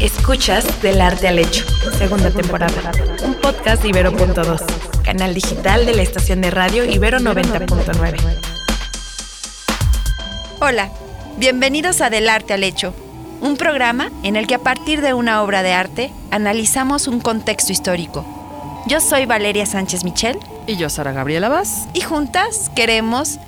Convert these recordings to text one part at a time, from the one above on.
Escuchas Del Arte al Hecho, segunda temporada. Un podcast de Ibero.2, canal digital de la estación de radio Ibero 90.9. Hola, bienvenidos a Del Arte al Hecho, un programa en el que a partir de una obra de arte analizamos un contexto histórico. Yo soy Valeria Sánchez Michel. Y yo, Sara Gabriela Vaz. Y juntas queremos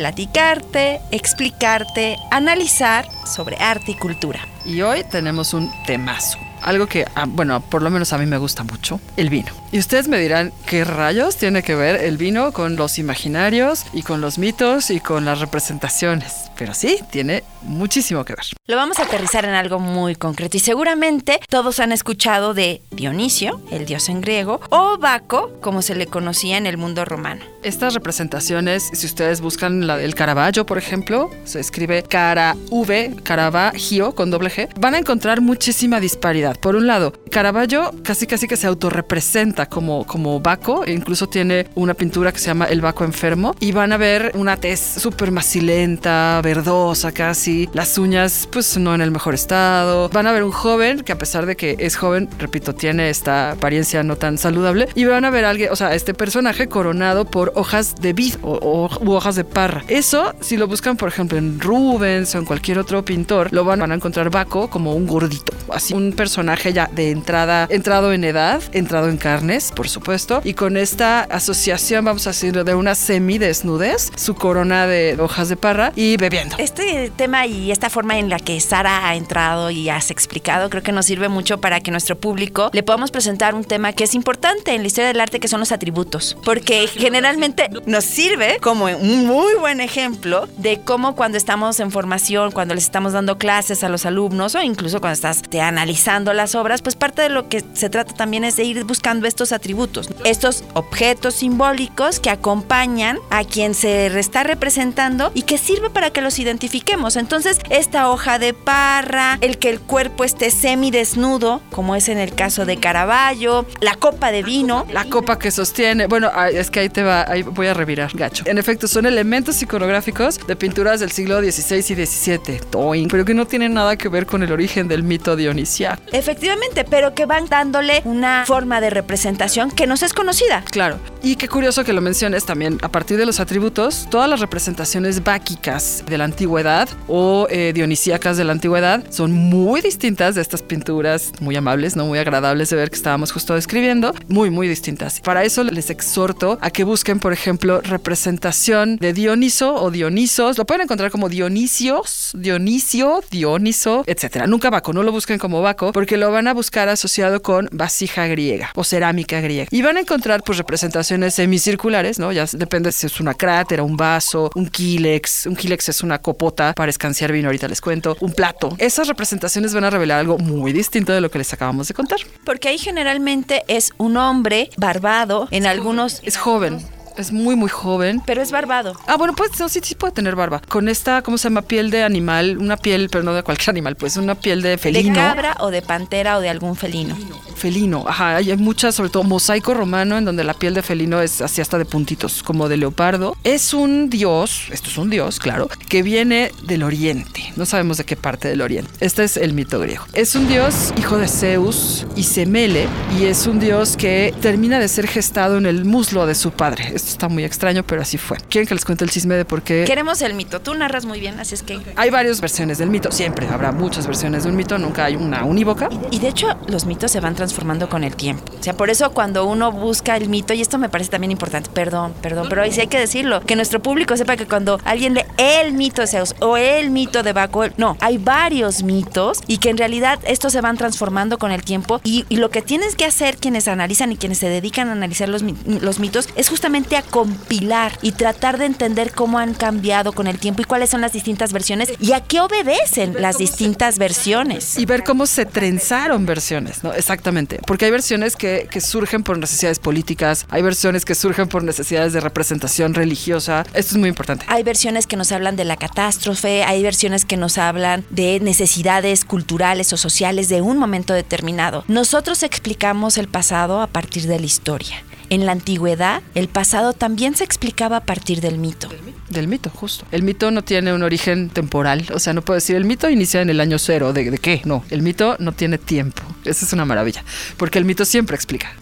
platicarte, explicarte, analizar sobre arte y cultura. Y hoy tenemos un temazo. Algo que, ah, bueno, por lo menos a mí me gusta mucho, el vino. Y ustedes me dirán, ¿qué rayos tiene que ver el vino con los imaginarios y con los mitos y con las representaciones? Pero sí, tiene muchísimo que ver. Lo vamos a aterrizar en algo muy concreto y seguramente todos han escuchado de Dionisio, el dios en griego, o Baco, como se le conocía en el mundo romano. Estas representaciones, si ustedes buscan la del Caravaggio, por ejemplo, se escribe cara V, Caravaggio con doble G, van a encontrar muchísima disparidad. Por un lado, Caravaggio casi casi que se autorrepresenta como, como Baco, e incluso tiene una pintura que se llama El Baco Enfermo, y van a ver una tez súper macilenta, verdosa casi, las uñas pues no en el mejor estado. Van a ver un joven que a pesar de que es joven, repito, tiene esta apariencia no tan saludable, y van a ver a alguien, o sea, este personaje coronado por hojas de vid o, u hojas de parra. Eso, si lo buscan, por ejemplo, en Rubens o en cualquier otro pintor, lo van, a encontrar Baco como un gordito, así un personaje ya de entrada, entrado en edad, entrado en carnes, por supuesto, y con esta asociación, vamos a decir, de una semidesnudez, su corona de hojas de parra y bebiendo. Este tema y esta forma en la que Sara ha entrado y has explicado, creo que nos sirve mucho para que nuestro público le podamos presentar un tema que es importante en la historia del arte, que son los atributos, porque generalmente nos sirve como un muy buen ejemplo de cómo cuando estamos en formación, cuando les estamos dando clases a los alumnos o incluso cuando estás te, analizando las obras, pues parte de lo que se trata también es de ir buscando estos atributos, estos objetos simbólicos que acompañan a quien se está representando y que sirve para que los identifiquemos. Entonces, esta hoja de parra, el que el cuerpo esté semidesnudo, como es en el caso de Caravaggio, la copa de vino. La copa que sostiene, bueno, es que ahí te va, ahí voy a revirar, gacho. En efecto, son elementos iconográficos de pinturas del siglo XVI y XVII, pero que no tienen nada que ver con el origen del mito dionisiaco. Efectivamente, pero que van dándole una forma de representación que nos es conocida. Claro. Y qué curioso que lo menciones también, a partir de los atributos, todas las representaciones báquicas de la antigüedad o eh, dionisíacas de la antigüedad son muy distintas de estas pinturas muy amables, no muy agradables de ver que estábamos justo describiendo, muy, muy distintas. Para eso les exhorto a que busquen, por ejemplo, representación de Dioniso o Dionisos. Lo pueden encontrar como Dionisios, Dionisio, Dioniso, etcétera. Nunca Baco, no lo busquen como Baco, porque lo van a buscar asociado con vasija griega o cerámica griega. Y van a encontrar pues representaciones semicirculares, ¿no? Ya depende si es una crátera, un vaso, un kílex. Un kílex es una copota para escanciar vino, ahorita les cuento. Un plato. Esas representaciones van a revelar algo muy distinto de lo que les acabamos de contar. Porque ahí generalmente es un hombre barbado, en algunos... Es joven. Es muy, muy joven. Pero es barbado. Ah, bueno, pues no, sí, sí puede tener barba. Con esta, ¿cómo se llama? Piel de animal. Una piel, pero no de cualquier animal, pues una piel de felino. De cabra o de pantera o de algún felino. Felino, ajá. Hay muchas, sobre todo mosaico romano, en donde la piel de felino es así hasta de puntitos, como de leopardo. Es un dios, esto es un dios, claro, que viene del oriente. No sabemos de qué parte del oriente. Este es el mito griego. Es un dios hijo de Zeus y Semele, y es un dios que termina de ser gestado en el muslo de su padre esto está muy extraño, pero así fue. ¿Quieren que les cuente el chisme de por qué? Queremos el mito. Tú narras muy bien, así es que. Hay varias versiones del mito. Siempre habrá muchas versiones de un mito, nunca hay una unívoca. Y de hecho, los mitos se van transformando con el tiempo. O sea, por eso cuando uno busca el mito, y esto me parece también importante, perdón, perdón, pero ahí sí hay que decirlo, que nuestro público sepa que cuando alguien lee el mito de Zeus o el mito de Baco, no, hay varios mitos y que en realidad estos se van transformando con el tiempo y, y lo que tienes que hacer quienes analizan y quienes se dedican a analizar los, los mitos es justamente a compilar y tratar de entender cómo han cambiado con el tiempo y cuáles son las distintas versiones y a qué obedecen las distintas versiones. Y ver cómo se trenzaron versiones, ¿no? Exactamente. Porque hay versiones que, que surgen por necesidades políticas, hay versiones que surgen por necesidades de representación religiosa. Esto es muy importante. Hay versiones que nos hablan de la catástrofe, hay versiones que nos hablan de necesidades culturales o sociales de un momento determinado. Nosotros explicamos el pasado a partir de la historia. En la antigüedad, el pasado también se explicaba a partir del mito. Del mito, justo. El mito no tiene un origen temporal, o sea, no puedo decir el mito inicia en el año cero, ¿de, qué? No, el mito no tiene tiempo. Esa es una maravilla, porque el mito siempre explica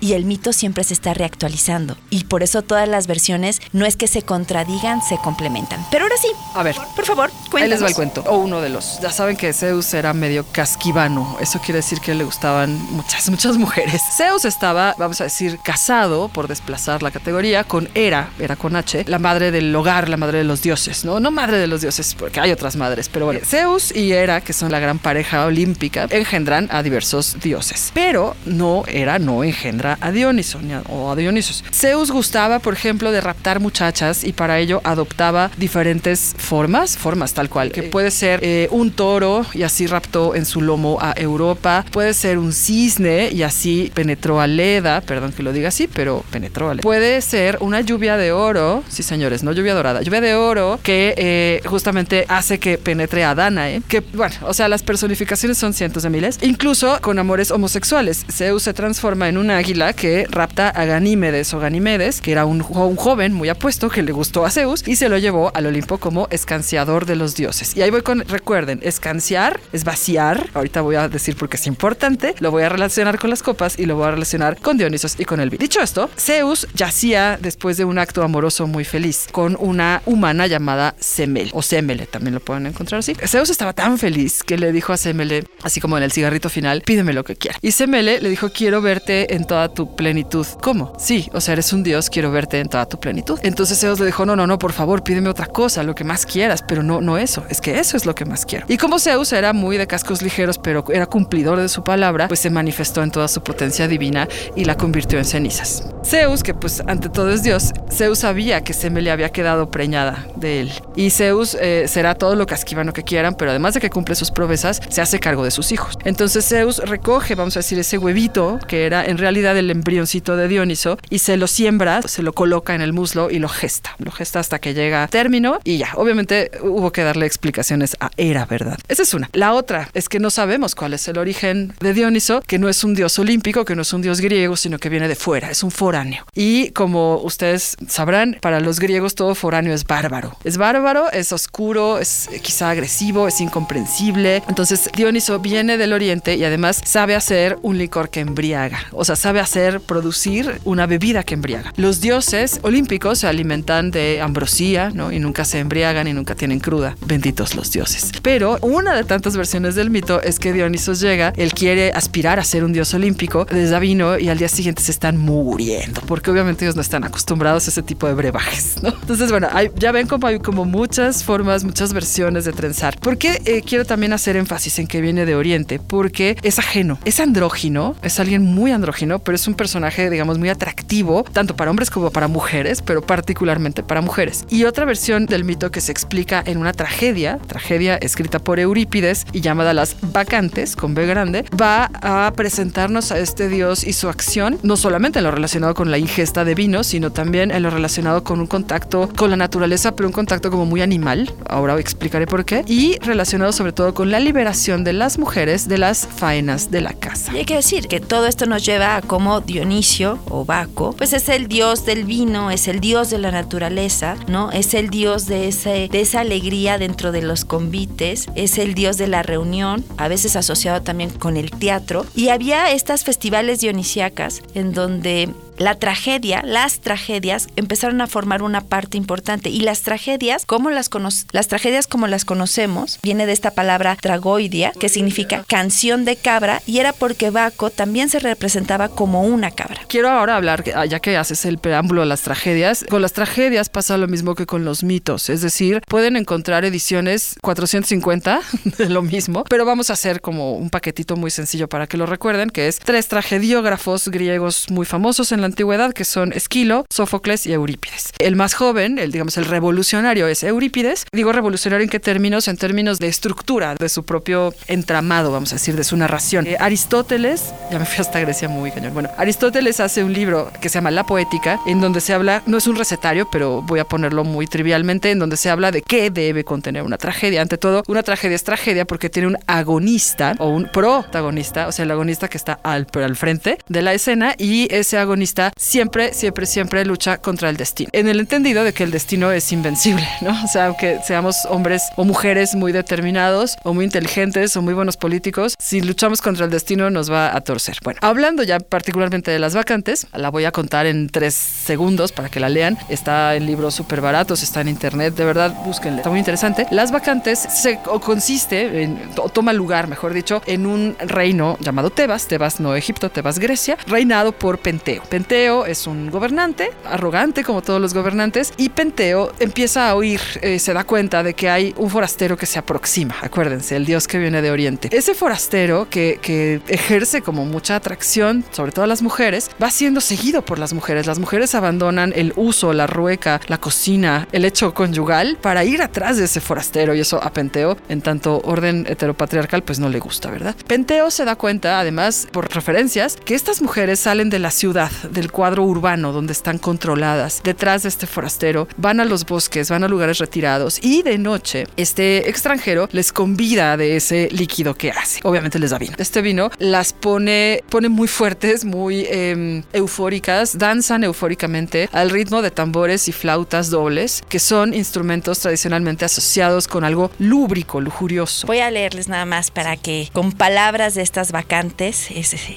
y el mito siempre se está reactualizando. Y por eso todas las versiones no es que se contradigan, se complementan. Pero ahora sí. A ver. Por favor, cuéntanos. Ahí les va el cuento. O uno de los. Ya saben que Zeus era medio casquivano. Eso quiere decir que le gustaban muchas, muchas mujeres. Zeus estaba, vamos a decir, casado, por desplazar la categoría, con Hera, Hera con H, la madre del hogar, la madre de los dioses. No, no madre de los dioses, porque hay otras madres. Pero bueno, Zeus y Hera, que son la gran pareja olímpica, engendran a diversos dioses. Pero no, Hera no engendra a Dioniso o a Dionisos. Zeus gustaba, por ejemplo, de raptar muchachas y para ello adoptaba diferentes formas, formas tal cual, que puede ser eh, un toro y así raptó en su lomo a Europa, puede ser un cisne y así penetró a Leda, perdón que lo diga así, pero penetró a Leda. Puede ser una lluvia de oro, sí señores, no lluvia dorada, lluvia de oro que eh, justamente hace que penetre a Danae, que bueno, o sea, las personificaciones son cientos de miles, incluso con amores homosexuales. Zeus se transforma en un águila que rapta a Ganímedes o Ganimedes, que era un, joven muy apuesto que le gustó a Zeus y se lo llevó al Olimpo como escanciador de los dioses. Y ahí voy con, recuerden, escanciar es vaciar. Ahorita voy a decir porque es importante. Lo voy a relacionar con las copas y lo voy a relacionar con Dionisos y con el. Dicho esto, Zeus yacía después de un acto amoroso muy feliz con una humana llamada Semele o Semele, también lo pueden encontrar así. Zeus estaba tan feliz que le dijo a Semele, así como en el cigarrito final, pídeme lo que quiera. Y Semele le dijo, quiero verte en tu plenitud. ¿Cómo? Sí, o sea, eres un Dios, quiero verte en toda tu plenitud. Entonces Zeus le dijo, no, no, no, por favor, pídeme otra cosa, lo que más quieras, pero no, no eso, es que eso es lo que más quiero. Y como Zeus era muy de cascos ligeros, pero era cumplidor de su palabra, pues se manifestó en toda su potencia divina y la convirtió en cenizas. Zeus, que pues ante todo es Dios, Zeus sabía que Semele había quedado preñada de él. Y Zeus eh, será todo lo casquivano que quieran, pero además de que cumple sus promesas, se hace cargo de sus hijos. Entonces Zeus recoge, vamos a decir, ese huevito, que era en realidad el embrioncito de Dioniso y se lo siembra, se lo coloca en el muslo y lo gesta. Lo gesta hasta que llega a término y ya, obviamente hubo que darle explicaciones a Hera, ¿verdad? Esa es una. La otra es que no sabemos cuál es el origen de Dioniso, que no es un dios olímpico, que no es un dios griego, sino que viene de fuera, es un foráneo. Y como ustedes sabrán, para los griegos todo foráneo es bárbaro. Es bárbaro, es oscuro, es quizá agresivo, es incomprensible. Entonces Dioniso viene del oriente y además sabe hacer un licor que embriaga, o sea, sabe hacer producir una bebida que embriaga. Los dioses olímpicos se alimentan de ambrosía, ¿no? Y nunca se embriagan y nunca tienen cruda. Benditos los dioses. Pero una de tantas versiones del mito es que Dionisos llega, él quiere aspirar a ser un dios olímpico, les da vino y al día siguiente se están muriendo, porque obviamente ellos no están acostumbrados a ese tipo de brebajes, ¿no? Entonces, bueno, ya ven como hay como muchas formas, muchas versiones de trenzar. ¿Por qué eh, quiero también hacer énfasis en que viene de Oriente? Porque es ajeno, es andrógino, es alguien muy andrógino, pero es un personaje, digamos, muy atractivo, tanto para hombres como para mujeres, pero particularmente para mujeres. Y otra versión del mito que se explica en una tragedia, tragedia escrita por Eurípides y llamada Las Vacantes, con B grande, va a presentarnos a este dios y su acción, no solamente en lo relacionado con la ingesta de vino, sino también en lo relacionado con un contacto con la naturaleza, pero un contacto como muy animal, ahora explicaré por qué, y relacionado sobre todo con la liberación de las mujeres de las faenas de la casa. Y hay que decir que todo esto nos lleva a cómo Dionisio o Baco, pues es el dios del vino, es el dios de la naturaleza, ¿no? Es el dios de, esa alegría dentro de los convites, es el dios de la reunión, a veces asociado también con el teatro. Y había estas festivales dionisíacas en donde la tragedia, las tragedias empezaron a formar una parte importante. Y las tragedias, como las las tragedias como las conocemos, viene de esta palabra tragoidia, que significa canción de cabra y era porque Baco también se representaba como una cabra. Quiero ahora hablar, ya que haces el preámbulo de las tragedias, con las tragedias pasa lo mismo que con los mitos, es decir, pueden encontrar ediciones 450 de lo mismo, pero vamos a hacer como un paquetito muy sencillo para que lo recuerden, que es tres tragediógrafos griegos muy famosos en la antigüedad, que son Esquilo, Sófocles y Eurípides. El más joven, el digamos el revolucionario es Eurípides. Digo revolucionario en qué términos? En términos de estructura de su propio entramado, vamos a decir, de su narración. Eh, Aristóteles, ya me fui hasta Grecia muy cañón. Bueno, Aristóteles hace un libro que se llama La Poética, en donde se habla, no es un recetario, pero voy a ponerlo muy trivialmente, en donde se habla de qué debe contener una tragedia. Ante todo, una tragedia es tragedia porque tiene un agonista o un protagonista, o sea, el agonista que está al, al frente de la escena y ese agonista siempre, siempre, siempre lucha contra el destino. En el entendido de que el destino es invencible, ¿no? O sea, aunque seamos hombres o mujeres muy determinados o muy inteligentes o muy buenos políticos, si luchamos contra el destino nos va a torcer. Bueno, hablando ya particularmente de las vacantes, la voy a contar en tres segundos para que la lean. Está en libros súper baratos, está en internet, de verdad, búsquenle. Está muy interesante. Las vacantes se o consiste, o toma lugar, mejor dicho, en un reino llamado Tebas, Tebas no Egipto, Tebas Grecia, reinado por Penteo. Penteo es un gobernante, arrogante como todos los gobernantes, y Penteo empieza a oír, eh, se da cuenta de que hay un forastero que se aproxima, acuérdense, el dios que viene de Oriente. Ese forastero que, que ejerce como mucha atracción, sobre todo a las mujeres, va siendo seguido por las mujeres. Las mujeres abandonan el uso, la rueca, la cocina, el hecho conyugal para ir atrás de ese forastero y eso a Penteo, en tanto orden heteropatriarcal, pues no le gusta, ¿verdad? Penteo se da cuenta, además, por referencias, que estas mujeres salen de la ciudad, del cuadro urbano donde están controladas, detrás de este forastero, van a los bosques, van a lugares retirados y de noche este extranjero les convida de ese líquido que hace. Obviamente les da vino. Este vino las pone, pone muy fuertes, muy em, eufóricas, danzan eufóricamente al ritmo de tambores y flautas dobles, que son instrumentos tradicionalmente asociados con algo lúbrico, lujurioso. Voy a leerles nada más para que con palabras de estas vacantes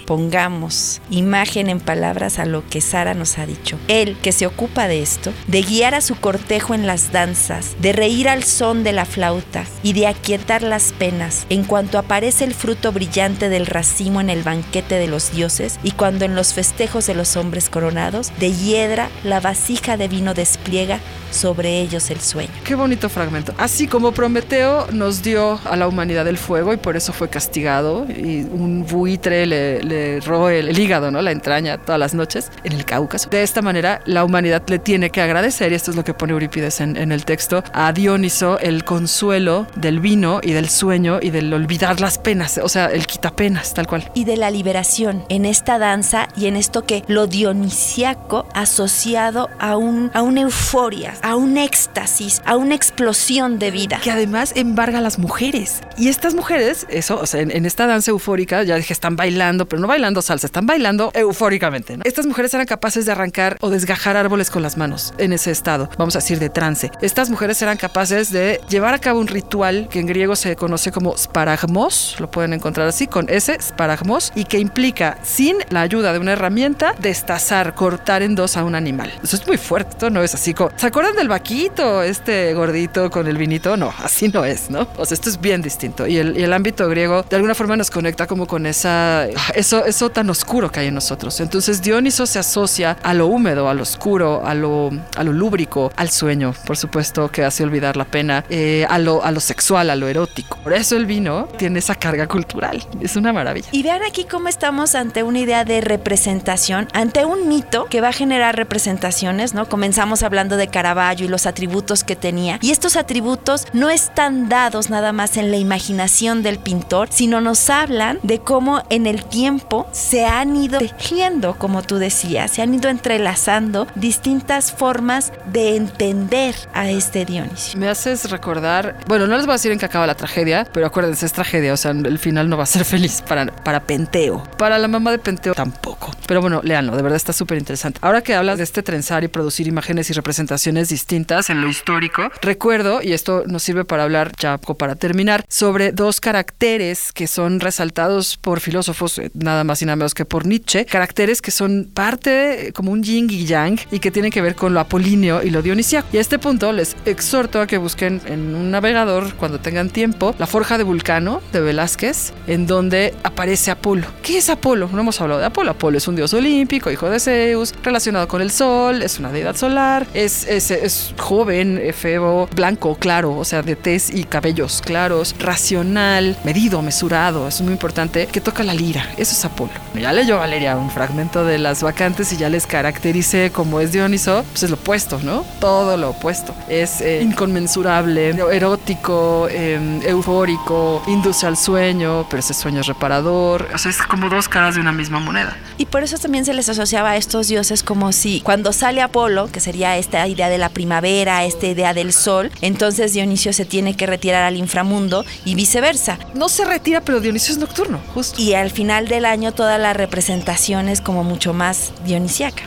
pongamos imagen en palabras lo que Sara nos ha dicho. Él, que se ocupa de esto, de guiar a su cortejo en las danzas, de reír al son de la flauta y de aquietar las penas, en cuanto aparece el fruto brillante del racimo en el banquete de los dioses y cuando en los festejos de los hombres coronados, de hiedra la vasija de vino despliega sobre ellos el sueño. Qué bonito fragmento. Así como Prometeo nos dio a la humanidad el fuego y por eso fue castigado y un buitre le, le roe el, hígado, ¿no? La entraña todas las noches en el Cáucaso. De esta manera la humanidad le tiene que agradecer, y esto es lo que pone Eurípides en, en el texto, a Dioniso el consuelo del vino y del sueño y del olvidar las penas, o sea, el quitapenas, tal cual. Y de la liberación en esta danza y en esto que lo dionisiaco asociado a, un, a una euforia, a un éxtasis, a una explosión de vida. Que además embarga a las mujeres. Y estas mujeres, eso, o sea, en, en esta danza eufórica, ya dije, están bailando, pero no bailando salsa, están bailando eufóricamente. ¿no? Estas mujeres eran capaces de arrancar o desgajar árboles con las manos en ese estado, vamos a decir, de trance. Estas mujeres eran capaces de llevar a cabo un ritual que en griego se conoce como sparagmos, lo pueden encontrar así, con ese sparagmos, y que implica, sin la ayuda de una herramienta, destazar, cortar en dos a un animal. Eso es muy fuerte, no es así. como- ¿Se acuerdan del vaquito, este gordito con el vinito? No, así no es, ¿no? O sea, esto es bien distinto. Y el, ámbito griego de alguna forma nos conecta como con esa, eso, eso tan oscuro que hay en nosotros. Entonces Dioniso se asocia a lo húmedo, a lo oscuro, a lo, a lo lúbrico, al sueño, por supuesto, que hace olvidar la pena, eh, a, lo, a lo sexual, a lo erótico. Por eso el vino tiene esa carga cultural. Es una maravilla. Y vean aquí cómo estamos ante una idea de representación, ante un mito que va a generar representaciones, ¿no? Comenzamos hablando de Caravaggio y los atributos que tenía. Y estos atributos no están dados nada más en la imaginación del pintor, sino nos hablan de cómo en el tiempo se han ido tejiendo, como tú decías, se han ido entrelazando distintas formas de entender a este Dionisio. Me haces recordar, bueno, no les voy a decir en qué acaba la tragedia, pero acuérdense, es tragedia, o sea, el final no va a ser feliz para, para Penteo. Para la mamá de Penteo tampoco. Pero bueno, léanlo, de verdad está súper interesante. Ahora que hablas de este trenzar y producir imágenes y representaciones distintas en lo histórico, recuerdo, y esto nos sirve para hablar ya para terminar, sobre dos caracteres que son resaltados por filósofos, eh, nada más y nada menos que por Nietzsche, caracteres que son parte como un yin y yang y que tienen que ver con lo apolíneo y lo dionisíaco. Y a este punto les exhorto a que busquen en un navegador, cuando tengan tiempo, la Forja de Vulcano de Velázquez, en donde aparece Apolo. ¿Qué es Apolo? No hemos hablado de Apolo. Apolo es un dios olímpico, hijo de Zeus, relacionado con el sol, es una deidad solar, es, es, es joven, efebo, blanco, claro, o sea, de tez y cabellos claros, racional, medido, mesurado, es muy importante, que toca la lira. Eso es Apolo. Ya leyó Valeria un fragmento de las vacantes y ya les caracterice como es Dioniso, pues es lo opuesto, ¿no? Todo lo opuesto. Es eh, inconmensurable, erótico, eh, eufórico, induce al sueño, pero ese sueño es reparador. O sea, es como dos caras de una misma moneda. Y por eso también se les asociaba a estos dioses como si cuando sale Apolo, que sería esta idea de la primavera, esta idea del sol, entonces Dionisio se tiene que retirar al inframundo y viceversa. No se retira, pero Dionisio es nocturno, justo. Y al final del año todas las representaciones como mucho más más.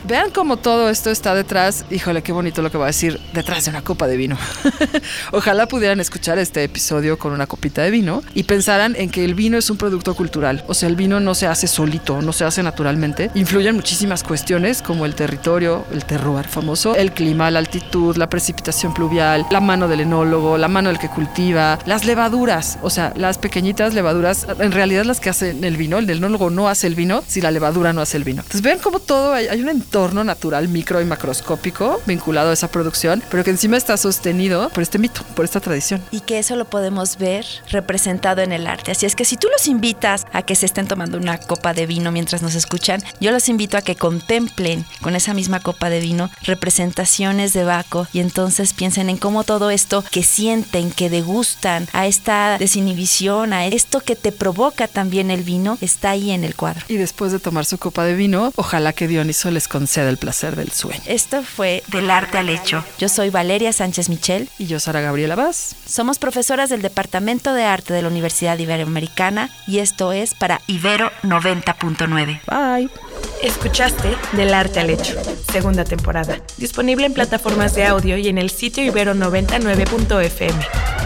Vean cómo todo esto está detrás, híjole, qué bonito lo que va a decir, detrás de una copa de vino. Ojalá pudieran escuchar este episodio con una copita de vino y pensaran en que el vino es un producto cultural. O sea, el vino no se hace solito, no se hace naturalmente. Influyen muchísimas cuestiones como el territorio, el terroir famoso, el clima, la altitud, la precipitación pluvial, la mano del enólogo, la mano del que cultiva, las levaduras, o sea, las pequeñitas levaduras, en realidad las que hacen el vino, el enólogo no hace el vino si la levadura no hace el vino. Entonces vean cómo todo, hay, hay un entorno natural micro y macroscópico vinculado a esa producción, pero que encima está sostenido por este mito, por esta tradición. Y que eso lo podemos ver representado en el arte. Así es que si tú los invitas a que se estén tomando una copa de vino mientras nos escuchan, yo los invito a que contemplen con esa misma copa de vino representaciones de Baco y entonces piensen en cómo todo esto que sienten, que degustan, a esta desinhibición, a esto que te provoca también el vino, está ahí en el cuadro. Y después de tomar su copa de vino, ojalá que Dioniso les conceda el placer del sueño. Esto fue Del Arte al Hecho. Yo soy Valeria Sánchez Michel. Y yo, Sara Gabriela Vaz. Somos profesoras del Departamento de Arte de la Universidad Iberoamericana y esto es para Ibero 90.9. Bye. Escuchaste Del Arte al Hecho, segunda temporada. Disponible en plataformas de audio y en el sitio ibero99.fm.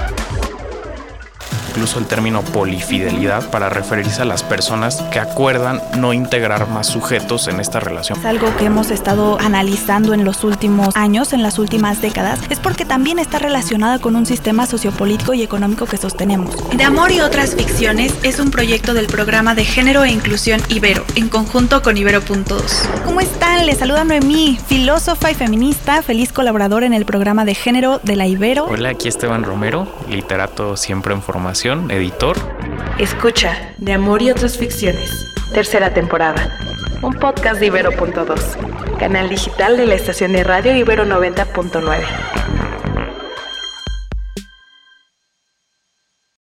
incluso el término polifidelidad para referirse a las personas que acuerdan no integrar más sujetos en esta relación. Es algo que hemos estado analizando en los últimos años, en las últimas décadas, es porque también está relacionada con un sistema sociopolítico y económico que sostenemos. De Amor y otras ficciones es un proyecto del programa de género e inclusión Ibero, en conjunto con Ibero.2. ¿Cómo están? Les saluda Noemí, filósofa y feminista, feliz colaboradora en el programa de género de la Ibero. Hola, aquí Esteban Romero, literato siempre en formación, editor. Escucha De Amor y otras ficciones, tercera temporada. Un podcast de Ibero.2, canal digital de la estación de radio Ibero 90.9.